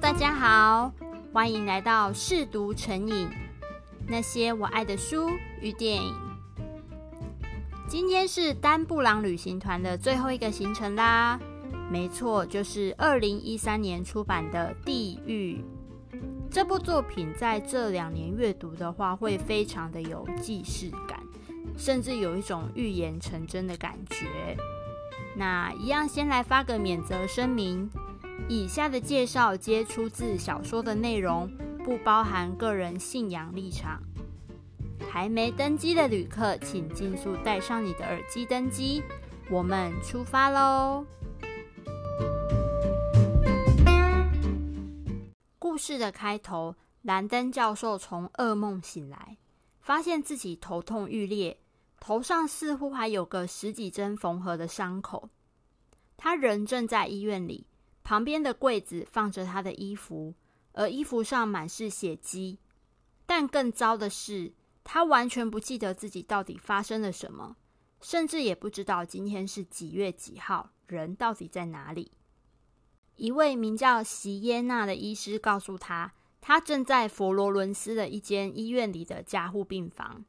大家好，欢迎来到试读成瘾，那些我爱的书与电影。今天是丹布朗旅行团的最后一个行程啦，没错，就是二零一三年出版的《地狱》这部作品，在这两年阅读的话，会非常的有既视感，甚至有一种预言成真的感觉。那一样，先来发个免责声明。以下的介绍皆出自小说的内容，不包含个人信仰立场。还没登机的旅客，请尽速戴上你的耳机登机。我们出发喽！故事的开头，兰登教授从噩梦醒来，发现自己头痛欲裂，头上似乎还有个十几针缝合的伤口。他人正在医院里。旁边的柜子放着他的衣服，而衣服上满是血迹。但更糟的是，他完全不记得自己到底发生了什么，甚至也不知道今天是几月几号，人到底在哪里。一位名叫席耶娜的医师告诉他，他正在佛罗伦斯的一间医院里的加护病房。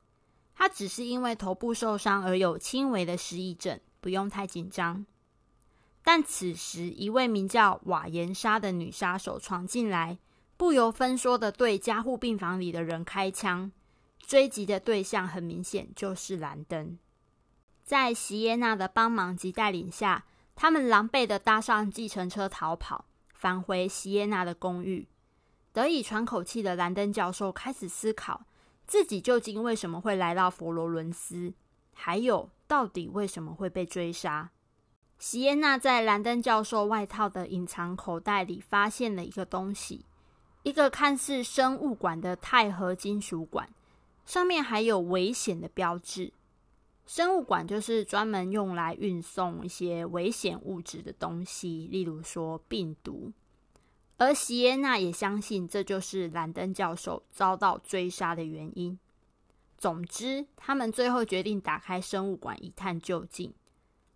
他只是因为头部受伤而有轻微的失忆症，不用太紧张。但此时，一位名叫瓦颜莎的女杀手闯进来，不由分说的对加护病房里的人开枪。追击的对象很明显就是兰登。在席耶娜的帮忙及带领下，他们狼狈的搭上计程车逃跑，返回席耶娜的公寓。得以喘口气的兰登教授开始思考，自己究竟为什么会来到佛罗伦斯，还有到底为什么会被追杀。席耶娜在兰登教授外套的隐藏口袋里发现了一个东西，一个看似生物管的钛合金属管，上面还有危险的标志。生物管就是专门用来运送一些危险物质的东西，例如说病毒。而席耶娜也相信这就是兰登教授遭到追杀的原因。总之，他们最后决定打开生物管一探究竟。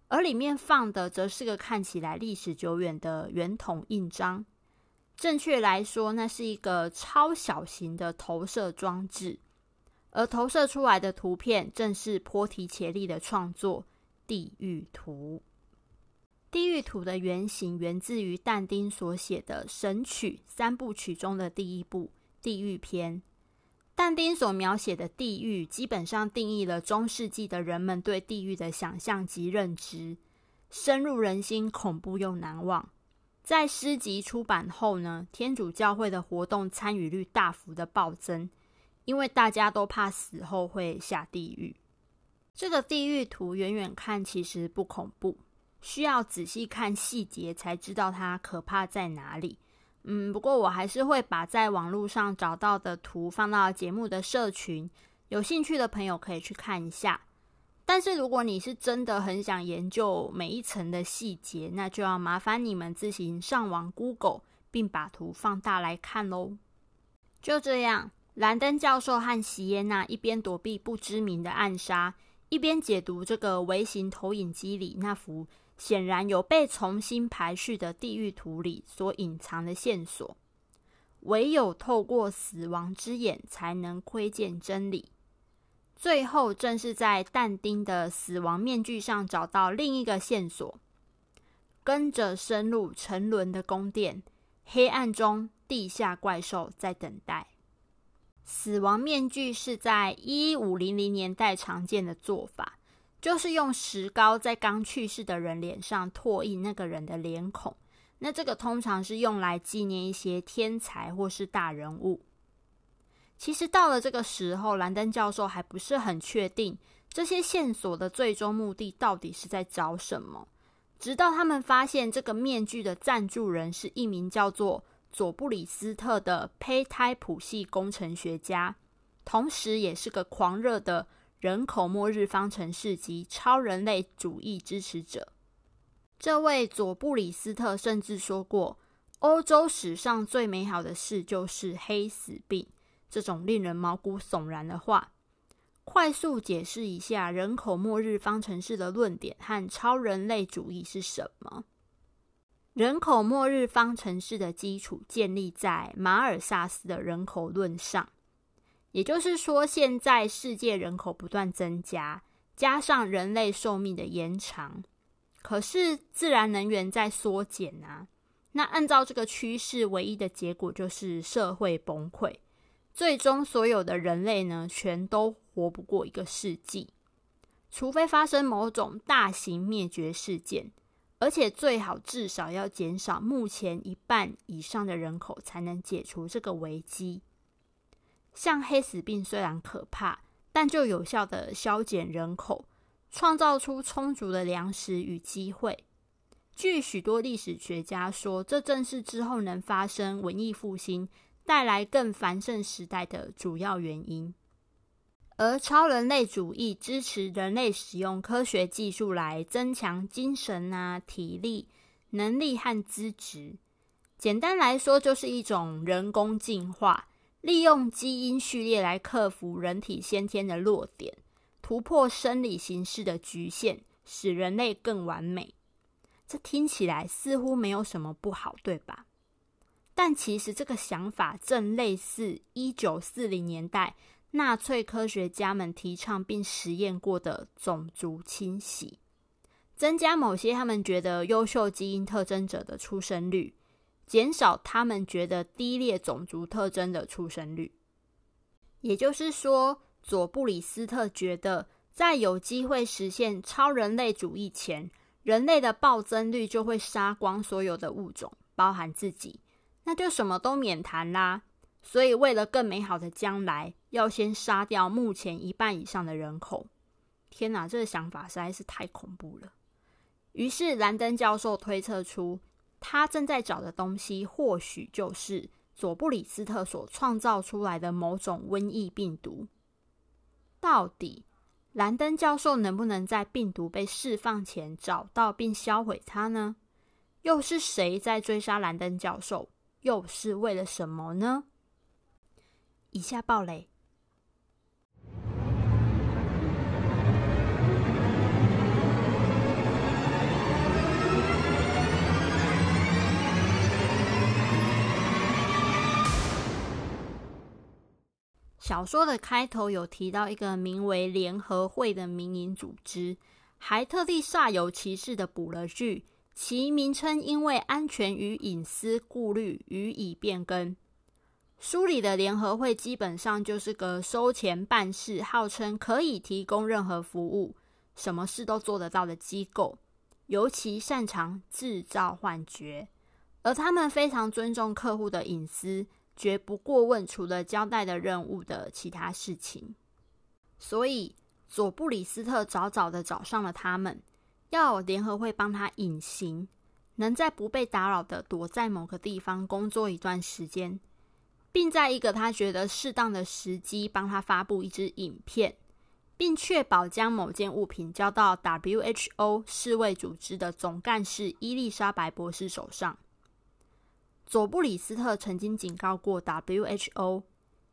而里面放的则是个看起来历史久远的圆筒印章，正确来说，那是一个超小型的投射装置，而投射出来的图片正是波提切利的创作《地狱图》。《地狱图》的原型源自于但丁所写的《神曲》三部曲中的第一部《地狱篇》。但丁所描写的地狱，基本上定义了中世纪的人们对地狱的想象及认知，深入人心，恐怖又难忘。在诗集出版后呢，天主教会的活动参与率大幅的暴增，因为大家都怕死后会下地狱。这个地狱图远远看其实不恐怖，需要仔细看细节才知道它可怕在哪里。嗯，不过我还是会把在网络上找到的图放到节目的社群，有兴趣的朋友可以去看一下。但是如果你是真的很想研究每一层的细节，那就要麻烦你们自行上网 Google，并把图放大来看喽。就这样，兰登教授和席耶娜一边躲避不知名的暗杀，一边解读这个微型投影机里那幅。显然有被重新排序的地狱图里所隐藏的线索，唯有透过死亡之眼才能窥见真理。最后，正是在但丁的死亡面具上找到另一个线索，跟着深入沉沦的宫殿，黑暗中地下怪兽在等待。死亡面具是在一五零零年代常见的做法。就是用石膏在刚去世的人脸上拓印那个人的脸孔，那这个通常是用来纪念一些天才或是大人物。其实到了这个时候，兰登教授还不是很确定这些线索的最终目的到底是在找什么。直到他们发现这个面具的赞助人是一名叫做佐布里斯特的胚胎谱系工程学家，同时也是个狂热的。人口末日方程式及超人类主义支持者，这位佐布里斯特甚至说过：“欧洲史上最美好的事就是黑死病。”这种令人毛骨悚然的话。快速解释一下人口末日方程式的论点和超人类主义是什么？人口末日方程式的基础建立在马尔萨斯的人口论上，也就是说，现在世界人口不断增加，加上人类寿命的延长，可是自然能源在缩减啊。那按照这个趋势，唯一的结果就是社会崩溃，最终所有的人类呢，全都活不过一个世纪，除非发生某种大型灭绝事件。而且最好至少要减少目前一半以上的人口，才能解除这个危机。像黑死病虽然可怕，但就有效地削减人口，创造出充足的粮食与机会。据许多历史学家说，这正是之后能发生文艺复兴、带来更繁盛时代的主要原因。而超人类主义支持人类使用科学技术来增强精神啊、体力、能力和资质。简单来说，就是一种人工进化，利用基因序列来克服人体先天的弱点，突破生理形式的局限，使人类更完美。这听起来似乎没有什么不好，对吧？但其实这个想法正类似一九四零年代。纳粹科学家们提倡并实验过的种族清洗，增加某些他们觉得优秀基因特征者的出生率，减少他们觉得低劣种族特征的出生率。也就是说，佐布里斯特觉得，在有机会实现超人类主义前，人类的暴增率就会杀光所有的物种，包含自己，那就什么都免谈啦。所以，为了更美好的将来，要先杀掉目前一半以上的人口。天哪，这个想法实在是太恐怖了。于是，兰登教授推测出，他正在找的东西，或许就是佐布里斯特所创造出来的某种瘟疫病毒。到底，兰登教授能不能在病毒被释放前找到并销毁它呢？又是谁在追杀兰登教授？又是为了什么呢？以下爆雷。小说的开头有提到一个名为联合会的民营组织，还特地煞有其事的补了句：其名称因为安全与隐私顾虑予以变更。书里的联合会基本上就是个收钱办事、号称可以提供任何服务、什么事都做得到的机构，尤其擅长制造幻觉，而他们非常尊重客户的隐私，绝不过问除了交代的任务的其他事情。所以，佐布里斯特早早的找上了他们，要联合会帮他隐形，能在不被打扰的躲在某个地方工作一段时间。并在一个他觉得适当的时机，帮他发布一支影片，并确保将某件物品交到 WHO 世卫组织的总干事伊丽莎白博士手上。佐布里斯特曾经警告过 WHO，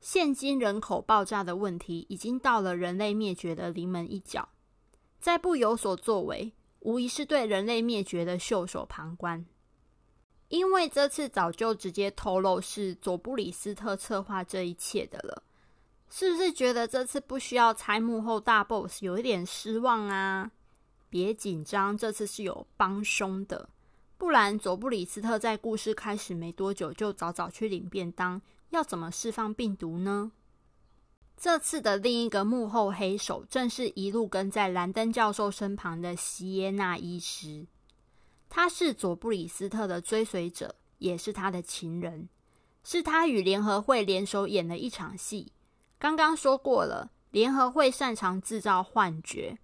现今人口爆炸的问题已经到了人类灭绝的临门一脚，再不有所作为，无疑是对人类灭绝的袖手旁观。因为这次早就直接透露是佐布里斯特策划这一切的了，是不是觉得这次不需要猜幕后大 boss 有一点失望啊？别紧张，这次是有帮凶的，不然佐布里斯特在故事开始没多久就早早去领便当，要怎么释放病毒呢？这次的另一个幕后黑手，正是一路跟在兰登教授身旁的席耶纳医师。他是佐布里斯特的追随者，也是他的情人，是他与联合会联手演的一场戏。刚刚说过了，联合会擅长制造幻觉，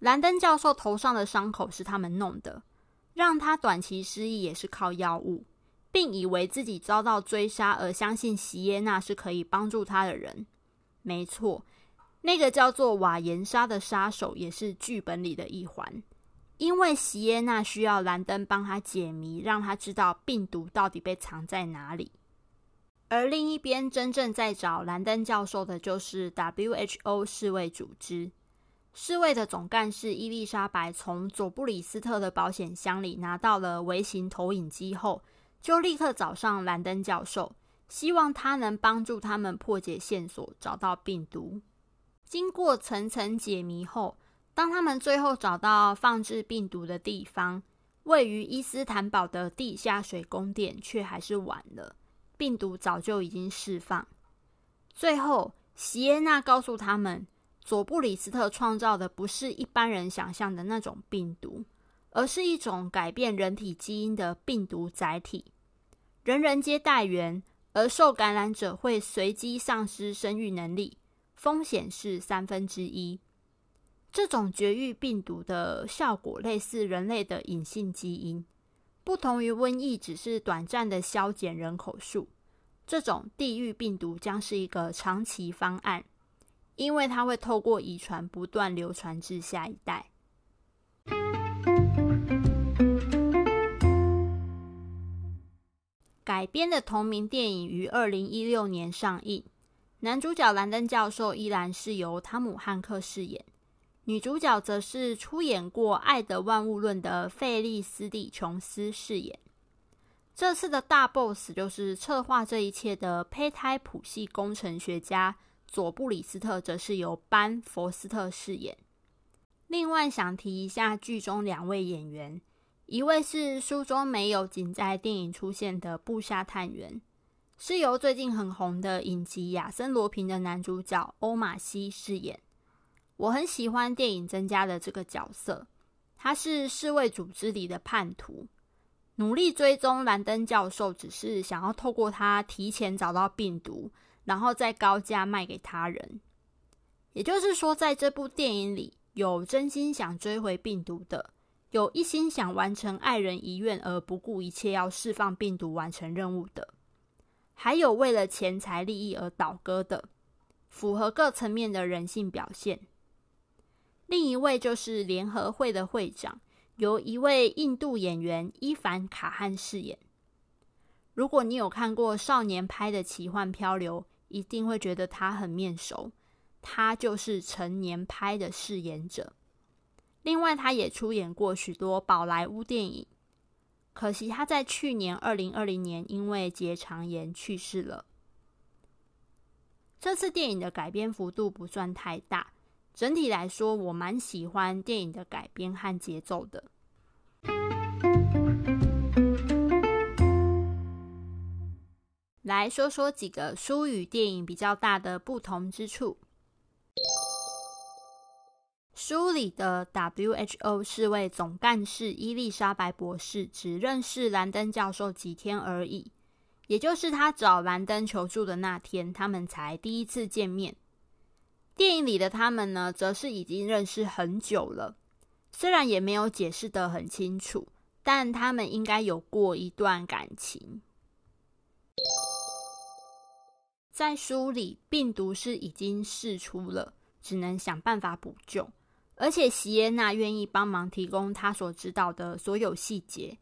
兰登教授头上的伤口是他们弄的，让他短期失忆也是靠药物，并以为自己遭到追杀而相信席耶娜是可以帮助他的人。没错，那个叫做瓦岩莎的杀手也是剧本里的一环。因为席耶娜需要兰登帮他解谜，让他知道病毒到底被藏在哪里。而另一边，真正在找兰登教授的就是 WHO 世卫组织。侍卫的总干事伊丽莎白从佐布里斯特的保险箱里拿到了微型投影机后，就立刻找上兰登教授，希望他能帮助他们破解线索，找到病毒。经过层层解谜后，当他们最后找到放置病毒的地方，位于伊斯坦堡的地下水宫殿，却还是晚了，病毒早就已经释放。最后，席耶娜告诉他们。佐布里斯特创造的不是一般人想象的那种病毒，而是一种改变人体基因的病毒载体。人人皆带原，而受感染者会随机丧失生育能力，风险是三分之一。这种绝育病毒的效果类似人类的隐性基因，不同于瘟疫，只是短暂的削减人口数。这种地狱病毒将是一个长期方案。因为它会透过遗传不断流传至下一代。改编的同名电影于二零一六年上映，男主角兰登教授依然是由汤姆汉克饰演，女主角则是出演过《爱的万物论》的费莉斯蒂·琼斯饰演。这次的大 boss 就是策划这一切的胚胎谱系工程学家。佐布里斯特则是由班·佛斯特饰演。另外，想提一下剧中两位演员，一位是书中没有仅在电影出现的布下探员，是由最近很红的影集《亚森·罗平》的男主角欧玛西饰演。我很喜欢电影增加的这个角色，他是世卫组织里的叛徒，努力追踪兰登教授，只是想要透过他提前找到病毒。然后再高价卖给他人，也就是说，在这部电影里，有真心想追回病毒的，有一心想完成爱人遗愿而不顾一切要释放病毒完成任务的，还有为了钱财利益而倒戈的，符合各层面的人性表现。另一位就是联合会的会长，由一位印度演员伊凡卡汉饰演。如果你有看过少年拍的奇幻漂流，一定会觉得他很面熟，他就是成年拍的饰演者。另外，他也出演过许多宝莱坞电影。可惜他在去年二零二零年因为结肠炎去世了。这次电影的改编幅度不算太大，整体来说我蛮喜欢电影的改编和节奏的。来说说几个书与电影比较大的不同之处。书里的 WHO 世卫总干事伊丽莎白博士只认识兰登教授几天而已，也就是他找兰登求助的那天，他们才第一次见面。电影里的他们呢，则是已经认识很久了，虽然也没有解释得很清楚，但他们应该有过一段感情。在书里，病毒是已经释出了，只能想办法补救。而且席耶娜愿意帮忙提供她所知道的所有细节。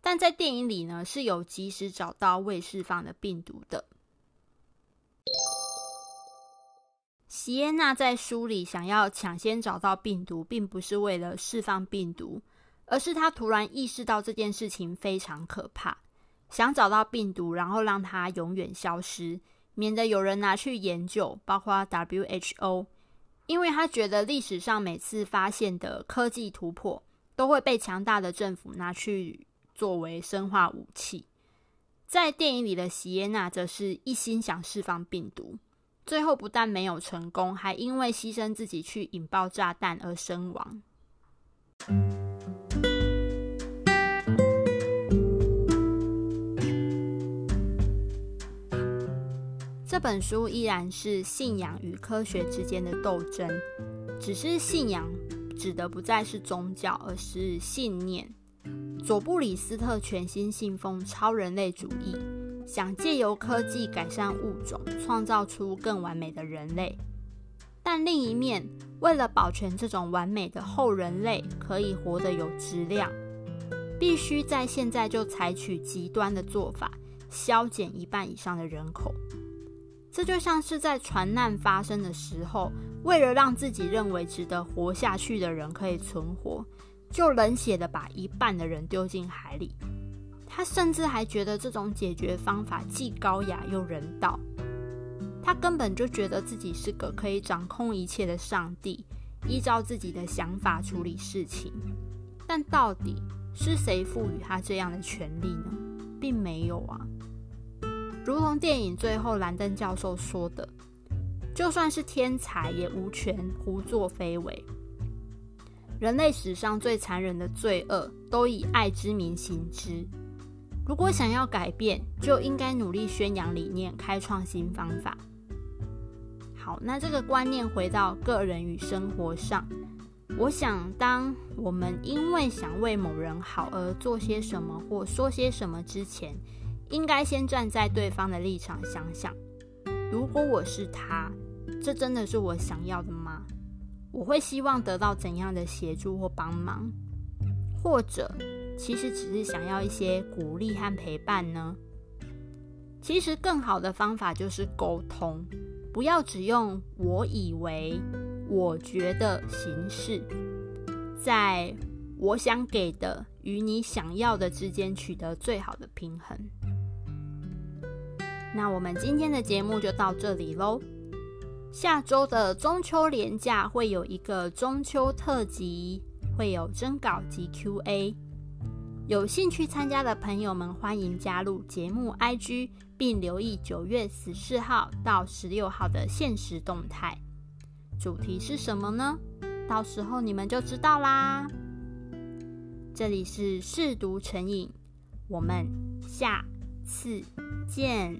但在电影里呢，是有及时找到未释放的病毒的。席耶娜在书里想要抢先找到病毒，并不是为了释放病毒，而是她突然意识到这件事情非常可怕，想找到病毒，然后让它永远消失。免得有人拿去研究，包括 WHO，因为他觉得历史上每次发现的科技突破都会被强大的政府拿去作为生化武器。在电影里的席耶娜则是一心想释放病毒，最后不但没有成功，还因为牺牲自己去引爆炸弹而身亡。这本书依然是信仰与科学之间的斗争，只是信仰指的不再是宗教，而是信念。佐布里斯特全心信奉超人类主义，想借由科技改善物种，创造出更完美的人类。但另一面，为了保全这种完美的后人类可以活得有质量，必须在现在就采取极端的做法，削减一半以上的人口。这就像是在船难发生的时候，为了让自己认为值得活下去的人可以存活，就冷血的把一半的人丢进海里。他甚至还觉得这种解决方法既高雅又人道。他根本就觉得自己是个可以掌控一切的上帝，依照自己的想法处理事情。但到底是谁赋予他这样的权利呢？并没有啊。如同电影最后兰登教授说的。就算是天才，也无权胡作非为。人类史上最残忍的罪恶，都以爱之名行之。如果想要改变，就应该努力宣扬理念，开创新方法。好，那这个观念回到个人与生活上，我想，当我们因为想为某人好而做些什么或说些什么之前，应该先站在对方的立场想想，如果我是他。这真的是我想要的吗？我会希望得到怎样的协助或帮忙？或者，其实只是想要一些鼓励和陪伴呢？其实更好的方法就是沟通，不要只用“我以为”“我觉得”形式，在我想给的与你想要的之间取得最好的平衡。那我们今天的节目就到这里喽。下周的中秋连假会有一个中秋特辑，会有征稿及 Q&A。有兴趣参加的朋友们，欢迎加入节目 IG，并留意九月十四号到十六号的限时动态。主题是什么呢？到时候你们就知道啦。这里是试读成瘾，我们下次见。